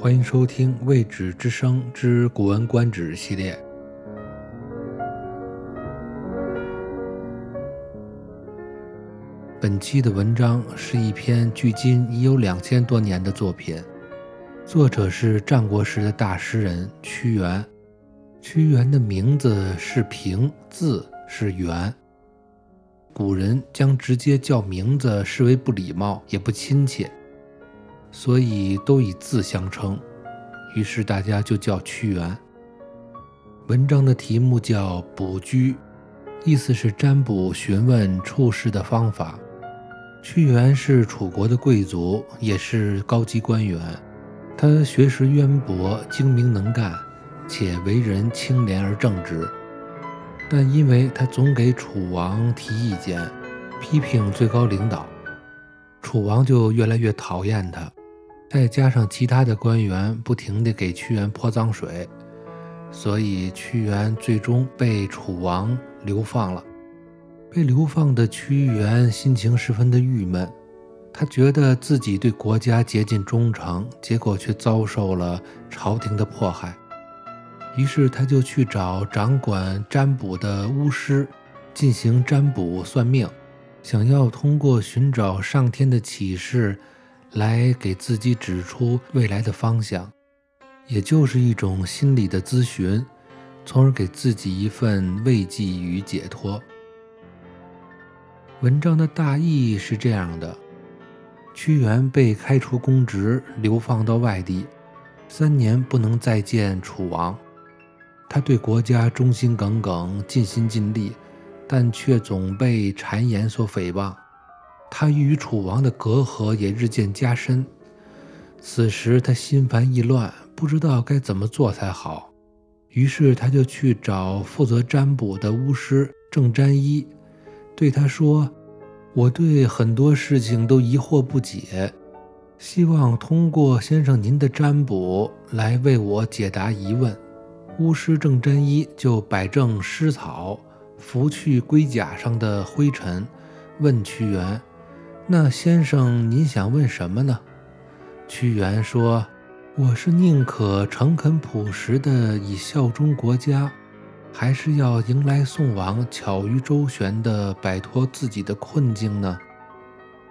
欢迎收听《未止之声之古文观止》系列。本期的文章是一篇距今已有两千多年的作品，作者是战国时的大诗人屈原。屈原的名字是平，字是原。古人将直接叫名字视为不礼貌，也不亲切。所以都以字相称，于是大家就叫屈原。文章的题目叫“卜居”，意思是占卜询问处事的方法。屈原是楚国的贵族，也是高级官员。他学识渊博，精明能干，且为人清廉而正直。但因为他总给楚王提意见，批评最高领导，楚王就越来越讨厌他。再加上其他的官员不停地给屈原泼脏水，所以屈原最终被楚王流放了。被流放的屈原心情十分的郁闷，他觉得自己对国家竭尽忠诚，结果却遭受了朝廷的迫害。于是他就去找掌管占卜的巫师进行占卜算命，想要通过寻找上天的启示。来给自己指出未来的方向，也就是一种心理的咨询，从而给自己一份慰藉与解脱。文章的大意是这样的：屈原被开除公职，流放到外地，三年不能再见楚王。他对国家忠心耿耿，尽心尽力，但却总被谗言所诽谤。他与楚王的隔阂也日渐加深，此时他心烦意乱，不知道该怎么做才好。于是他就去找负责占卜的巫师郑占一，对他说：“我对很多事情都疑惑不解，希望通过先生您的占卜来为我解答疑问。”巫师郑占一就摆正尸草，拂去龟甲上的灰尘，问屈原。那先生，您想问什么呢？屈原说：“我是宁可诚恳朴实的以效忠国家，还是要迎来送往、巧于周旋的摆脱自己的困境呢？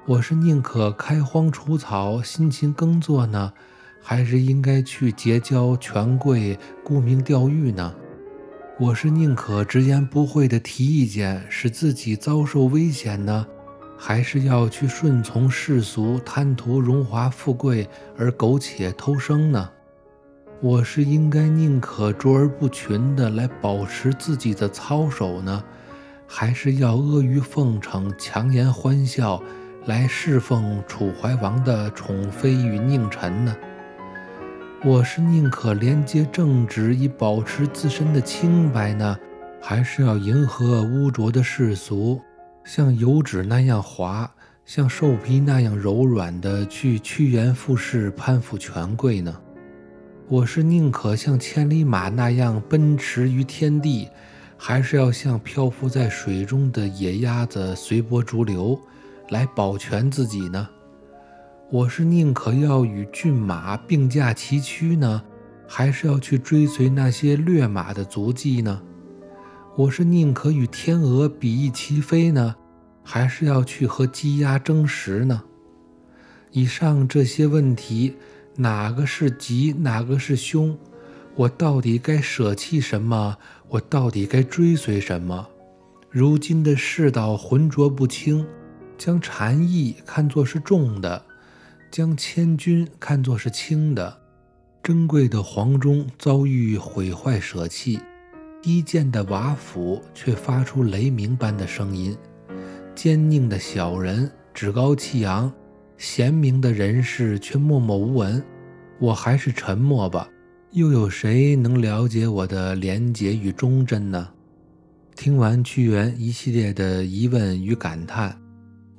我是宁可开荒除草、辛勤耕作呢，还是应该去结交权贵、沽名钓誉呢？我是宁可直言不讳的提意见，使自己遭受危险呢？”还是要去顺从世俗，贪图荣华富贵而苟且偷生呢？我是应该宁可卓而不群的来保持自己的操守呢，还是要阿谀奉承、强颜欢笑来侍奉楚怀王的宠妃与佞臣呢？我是宁可廉洁正直以保持自身的清白呢，还是要迎合污浊的世俗？像油脂那样滑，像兽皮那样柔软的去趋炎附势、攀附权贵呢？我是宁可像千里马那样奔驰于天地，还是要像漂浮在水中的野鸭子随波逐流，来保全自己呢？我是宁可要与骏马并驾齐驱呢，还是要去追随那些掠马的足迹呢？我是宁可与天鹅比翼齐飞呢，还是要去和鸡鸭争食呢？以上这些问题，哪个是吉，哪个是凶？我到底该舍弃什么？我到底该追随什么？如今的世道浑浊不清，将禅意看作是重的，将千钧看作是轻的，珍贵的黄钟遭遇毁坏舍弃。低贱的瓦釜却发出雷鸣般的声音，坚佞的小人趾高气扬，贤明的人士却默默无闻。我还是沉默吧，又有谁能了解我的廉洁与忠贞呢？听完屈原一系列的疑问与感叹，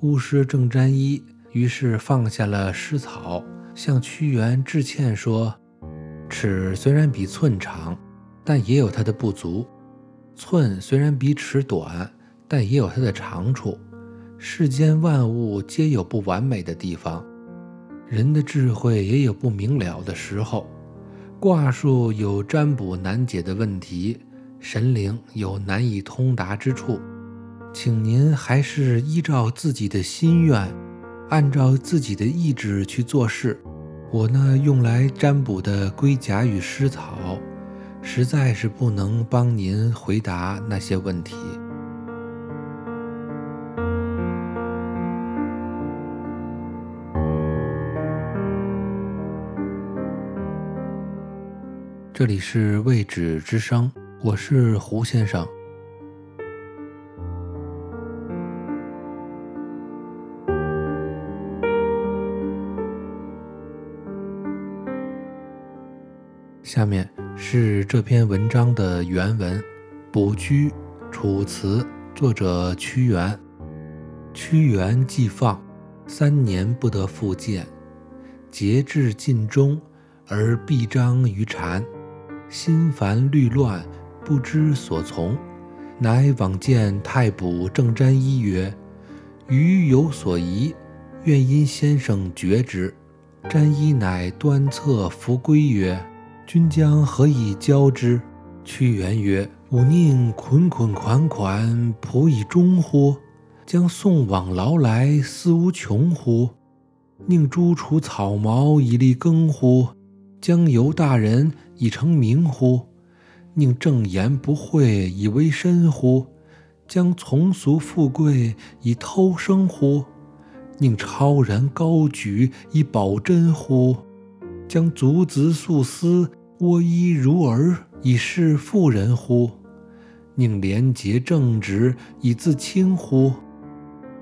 巫师郑沾衣于是放下了诗草，向屈原致歉说：“尺虽然比寸长。”但也有它的不足。寸虽然比尺短，但也有它的长处。世间万物皆有不完美的地方。人的智慧也有不明了的时候，卦数有占卜难解的问题，神灵有难以通达之处，请您还是依照自己的心愿，按照自己的意志去做事。我呢，用来占卜的龟甲与尸草，实在是不能帮您回答那些问题。这里是未止之声，我是胡先生。下面是这篇文章的原文：卜居，楚辞，作者屈原。屈原既放，三年不得复见，节至尽忠，而必章于蝉。心烦虑乱，不知所从，乃往见太卜正瞻一曰：“余有所疑，愿因先生决之。”瞻一乃端侧扶归曰：“君将何以交之？”屈原曰：“吾宁捆捆款款，仆以终乎？将送往劳来，思无穷乎？宁诛除草茅以力耕乎？将由大人。”以成名乎？宁正言不讳以为身乎？将从俗富贵以偷生乎？宁超然高举以保真乎？将足子素丝窝衣如儿以示妇人乎？宁廉洁正直以自清乎？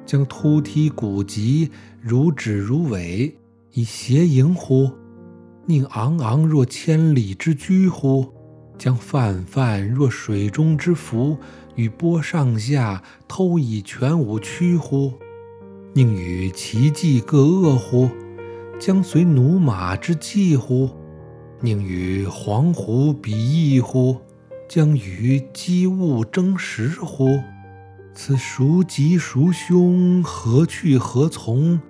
将突剔古籍如指如尾以谐盈乎？宁昂昂若千里之驹乎？将泛泛若水中之浮，与波上下偷以全无屈乎？宁与其迹各恶乎？将随驽马之迹乎？宁与黄狐比翼乎？将与鸡物争食乎？此孰吉孰凶？何去何从？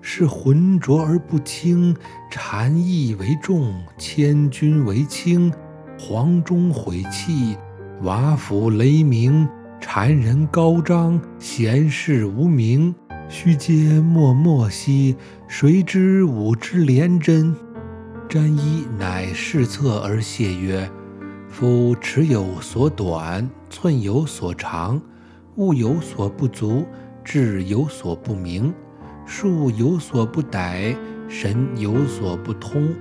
是浑浊而不清，禅意为重，千钧为轻。黄钟毁弃，瓦釜雷鸣，谗人高张，贤士无名。须嗟默默兮，谁知吾之廉贞？瞻一乃视策而谢曰：“夫尺有所短，寸有所长，物有所不足，志有所不明。”术有所不逮，神有所不通。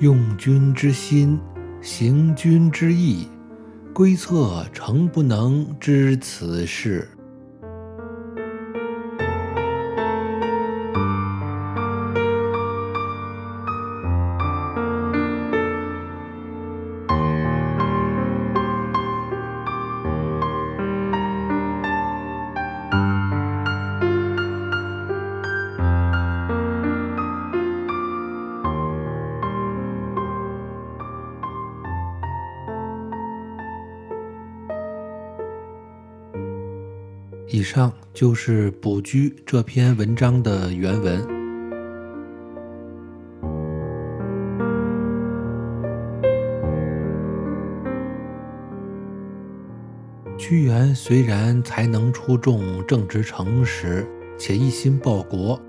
用君之心，行君之意，归策诚不能知此事。以上就是《卜居》这篇文章的原文。屈原虽然才能出众、正直诚实，且一心报国，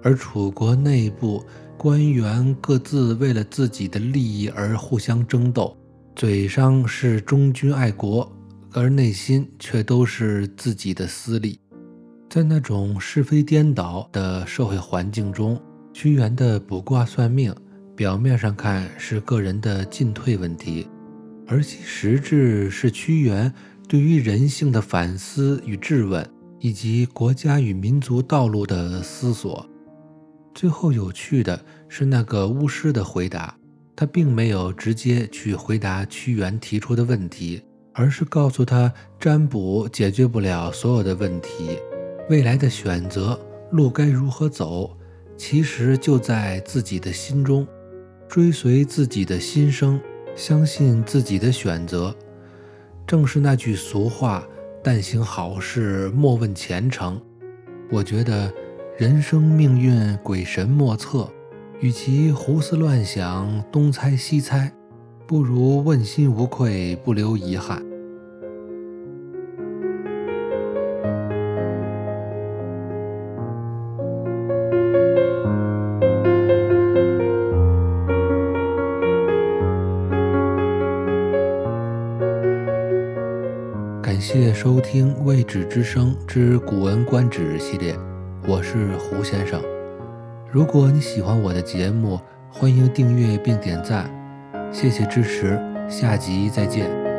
而楚国内部官员各自为了自己的利益而互相争斗，嘴上是忠君爱国。而内心却都是自己的私利，在那种是非颠倒的社会环境中，屈原的卜卦算命，表面上看是个人的进退问题，而其实质是屈原对于人性的反思与质问，以及国家与民族道路的思索。最后有趣的是那个巫师的回答，他并没有直接去回答屈原提出的问题。而是告诉他，占卜解决不了所有的问题，未来的选择路该如何走，其实就在自己的心中，追随自己的心声，相信自己的选择。正是那句俗话：“但行好事，莫问前程。”我觉得，人生命运鬼神莫测，与其胡思乱想、东猜西猜，不如问心无愧，不留遗憾。感谢收听《未止之声之古文观止》系列，我是胡先生。如果你喜欢我的节目，欢迎订阅并点赞，谢谢支持，下集再见。